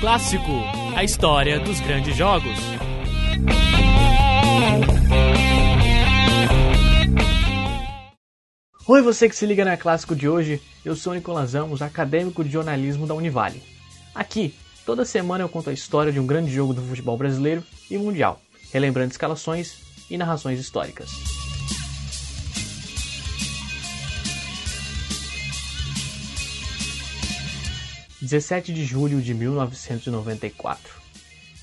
Clássico a história dos grandes jogos. Oi, você que se liga na Clássico de hoje. Eu sou Nicolas Amos, acadêmico de jornalismo da Univale. Aqui, toda semana eu conto a história de um grande jogo do futebol brasileiro e mundial, relembrando escalações e narrações históricas. 17 de julho de 1994.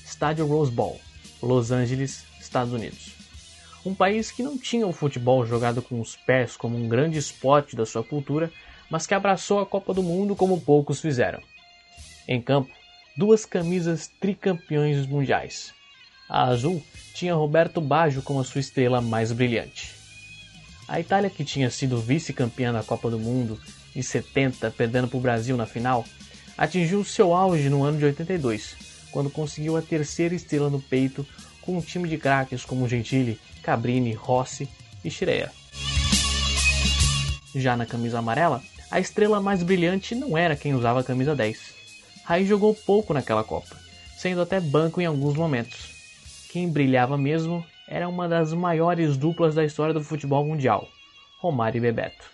Estádio Rose Bowl, Los Angeles, Estados Unidos. Um país que não tinha o futebol jogado com os pés como um grande esporte da sua cultura, mas que abraçou a Copa do Mundo como poucos fizeram. Em campo, duas camisas tricampeões mundiais. A azul tinha Roberto Baggio como a sua estrela mais brilhante. A Itália, que tinha sido vice-campeã da Copa do Mundo em 70, perdendo para o Brasil na final, atingiu seu auge no ano de 82, quando conseguiu a terceira estrela no peito com um time de craques como Gentili, Cabrini, Rossi e Schreier. Já na camisa amarela, a estrela mais brilhante não era quem usava a camisa 10. Raí jogou pouco naquela Copa, sendo até banco em alguns momentos. Quem brilhava mesmo era uma das maiores duplas da história do futebol mundial, Romário e Bebeto.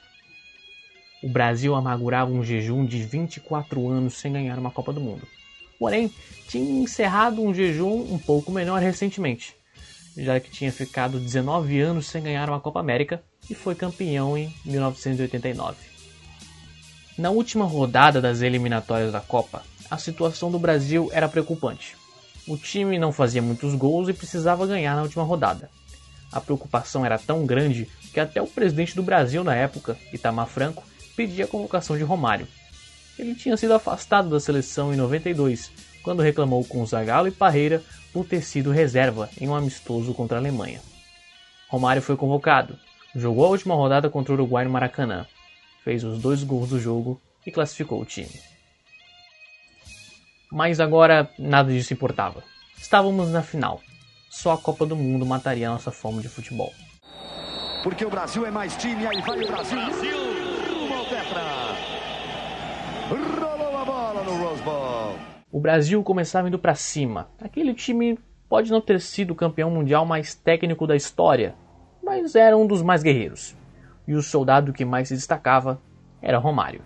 O Brasil amargurava um jejum de 24 anos sem ganhar uma Copa do Mundo. Porém, tinha encerrado um jejum um pouco menor recentemente, já que tinha ficado 19 anos sem ganhar uma Copa América e foi campeão em 1989. Na última rodada das eliminatórias da Copa, a situação do Brasil era preocupante. O time não fazia muitos gols e precisava ganhar na última rodada. A preocupação era tão grande que até o presidente do Brasil na época, Itamar Franco, pedia a convocação de Romário. Ele tinha sido afastado da seleção em 92, quando reclamou com Zagallo e Parreira por ter sido reserva em um amistoso contra a Alemanha. Romário foi convocado, jogou a última rodada contra o Uruguai no Maracanã, fez os dois gols do jogo e classificou o time. Mas agora nada disso importava. Estávamos na final. Só a Copa do Mundo mataria a nossa fome de futebol. Porque o Brasil é mais time, aí vai o Brasil. Brasil! Rolou a bola no Rose Bowl. O Brasil começava indo para cima. Aquele time pode não ter sido o campeão mundial mais técnico da história, mas era um dos mais guerreiros. E o soldado que mais se destacava era Romário.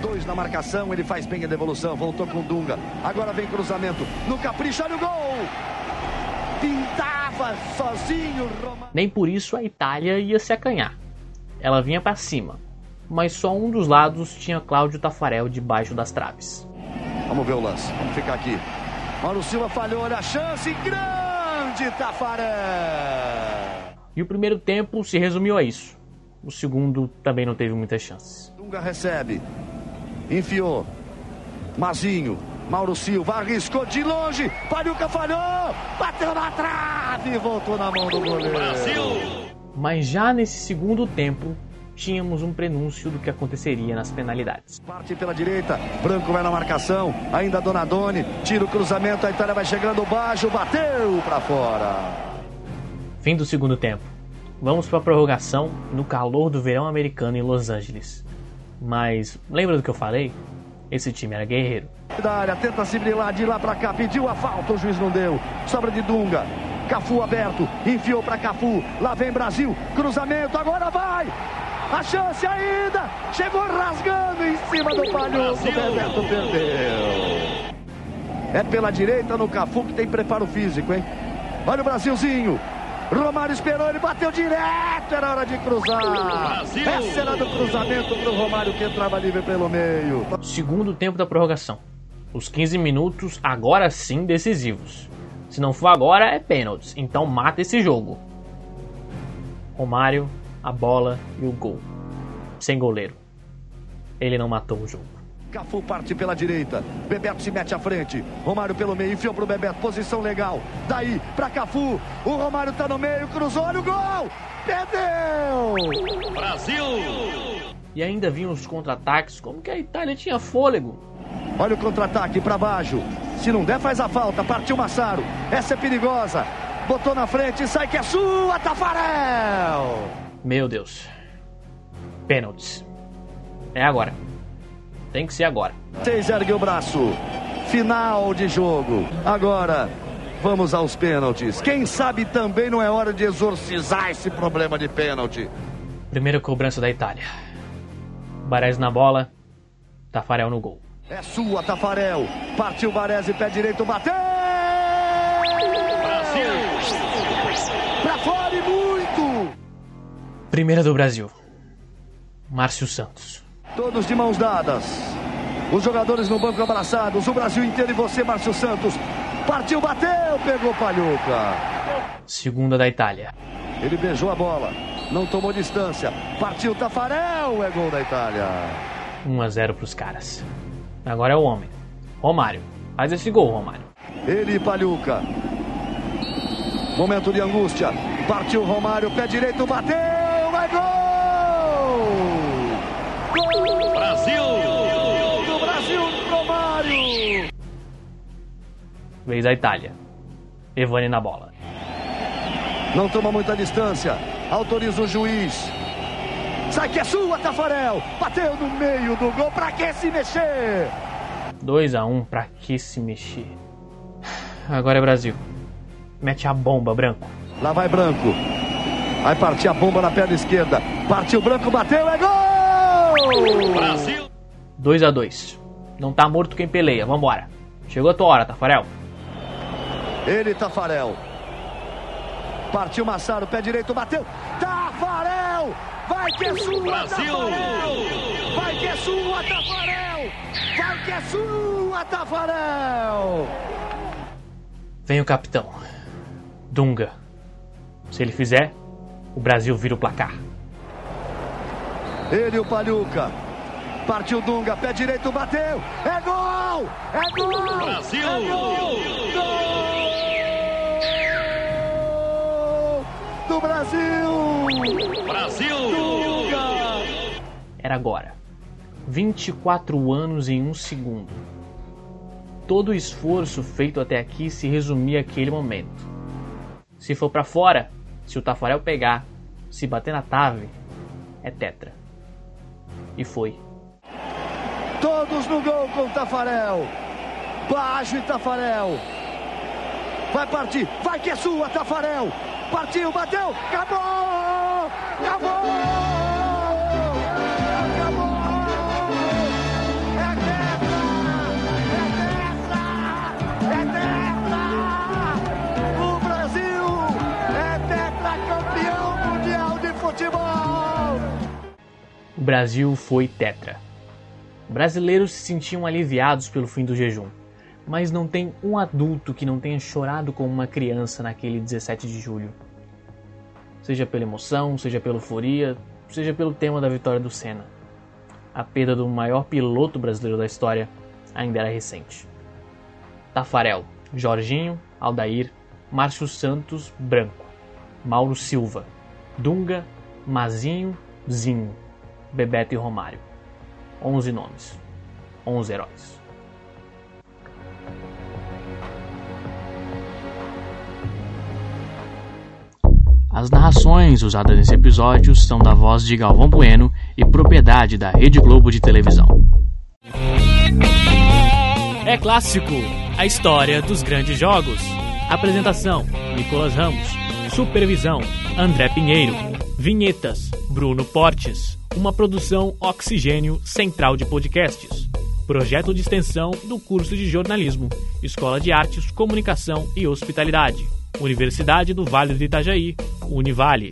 Dois na marcação, ele faz bem a devolução, voltou com Dunga. Agora vem cruzamento no capricho, olha o gol! Pintava sozinho Romário. Nem por isso a Itália ia se acanhar. Ela vinha para cima, mas só um dos lados tinha Cláudio Tafarel debaixo das traves. Vamos ver o lance, vamos ficar aqui. Mauro Silva falhou, olha a chance, grande Tafarel! E o primeiro tempo se resumiu a isso. O segundo também não teve muitas chances. Dunga recebe, enfiou, Mazinho, Mauro Silva arriscou de longe, Pariuca falhou, bateu na trave e voltou na mão do goleiro. Brasil! Mas já nesse segundo tempo, tínhamos um prenúncio do que aconteceria nas penalidades. Parte pela direita, Branco vai na marcação, ainda Donadoni, tira o cruzamento, a Itália vai chegando baixo, bateu para fora. Fim do segundo tempo. Vamos para a prorrogação no calor do verão americano em Los Angeles. Mas lembra do que eu falei? Esse time era guerreiro. Da área, tenta se brilhar de lá para cá, pediu a falta, o juiz não deu. Sobra de Dunga. Cafu aberto, enfiou para Cafu. Lá vem Brasil, cruzamento, agora vai! A chance ainda! Chegou rasgando em cima do palhoço. O Bebeto perdeu. É pela direita no Cafu que tem preparo físico, hein? Olha o Brasilzinho. Romário esperou, ele bateu direto, era hora de cruzar. Brasil. Essa era do cruzamento pro Romário que entrava livre pelo meio. Segundo tempo da prorrogação. Os 15 minutos agora sim decisivos. Se não for agora, é pênaltis. Então mata esse jogo. Romário a bola e o gol. Sem goleiro. Ele não matou o jogo. Cafu parte pela direita. Bebeto se mete à frente. Romário pelo meio, enfiou pro Bebeto. Posição legal. Daí pra Cafu. O Romário tá no meio, cruzou, olha o gol! Perdeu! Brasil! E ainda vinham os contra-ataques, como que a Itália tinha fôlego. Olha o contra-ataque para baixo. Se não der, faz a falta. Partiu Massaro. Essa é perigosa. Botou na frente, sai que é sua, Tafarel! Meu Deus. Pênaltis. É agora. Tem que ser agora. Seis ergue o braço. final de jogo. Agora, vamos aos pênaltis. Quem sabe também não é hora de exorcizar esse problema de pênalti. Primeira cobrança da Itália. Baresi na bola, Tafarel no gol. É sua, Tafarel. Partiu Baresi, pé direito, bateu! Primeira do Brasil. Márcio Santos. Todos de mãos dadas. Os jogadores no banco abraçados. O Brasil inteiro e você, Márcio Santos. Partiu, bateu, pegou Palhuca. Segunda da Itália. Ele beijou a bola. Não tomou distância. Partiu Tafarel. É gol da Itália. 1 a 0 para os caras. Agora é o homem. Romário. Faz esse gol, Romário. Ele e Palhuca. Momento de angústia. Partiu Romário, pé direito, bateu, Vez a Itália. Evani na bola. Não toma muita distância. Autoriza o juiz. Sai que é sua, Tafarel. Bateu no meio do gol. Pra que se mexer? 2 a 1 um, pra que se mexer? Agora é Brasil. Mete a bomba, Branco. Lá vai Branco. Vai partir a bomba na perna esquerda. Partiu Branco, bateu, é gol! Brasil! 2 a 2 Não tá morto quem peleia, vambora. Chegou a tua hora, Tafarel. Ele, Tafarel. Partiu Massaro, pé direito, bateu. Tafarel! Vai que é sua, Brasil! Tafarel! Vai que é sua, Tafarel! Vai que é sua, Tafarel! Vem o capitão. Dunga. Se ele fizer, o Brasil vira o placar. Ele, o Palhuca. Partiu Dunga, pé direito, bateu. É gol! É gol! Brasil! É gol! Brasil! Brasil! Dunga! Era agora. 24 anos em um segundo. Todo o esforço feito até aqui se resumia àquele momento. Se for para fora, se o Tafarel pegar, se bater na trave, é tetra. E foi. Todos no gol com o Tafarel. Baixo e Tafarel. Vai partir. Vai que é sua, Tafarel. Partiu, bateu. Acabou! Acabou! Acabou! É tetra! É tetra! É tetra! O Brasil é tetracampeão mundial de futebol! O Brasil foi tetra. Brasileiros se sentiam aliviados pelo fim do jejum, mas não tem um adulto que não tenha chorado como uma criança naquele 17 de julho. Seja pela emoção, seja pela euforia, seja pelo tema da vitória do Senna. A perda do maior piloto brasileiro da história ainda era recente. Tafarel, Jorginho, Aldair, Márcio Santos, Branco, Mauro Silva, Dunga, Mazinho, Zinho, Bebeto e Romário. 11 nomes, 11 heróis. As narrações usadas nesse episódio são da voz de Galvão Bueno e propriedade da Rede Globo de televisão. É clássico, a história dos grandes jogos. Apresentação: Nicolas Ramos. Supervisão: André Pinheiro. Vinhetas: Bruno Portes. Uma produção Oxigênio Central de Podcasts. Projeto de extensão do curso de jornalismo, Escola de Artes, Comunicação e Hospitalidade. Universidade do Vale do Itajaí, Univale.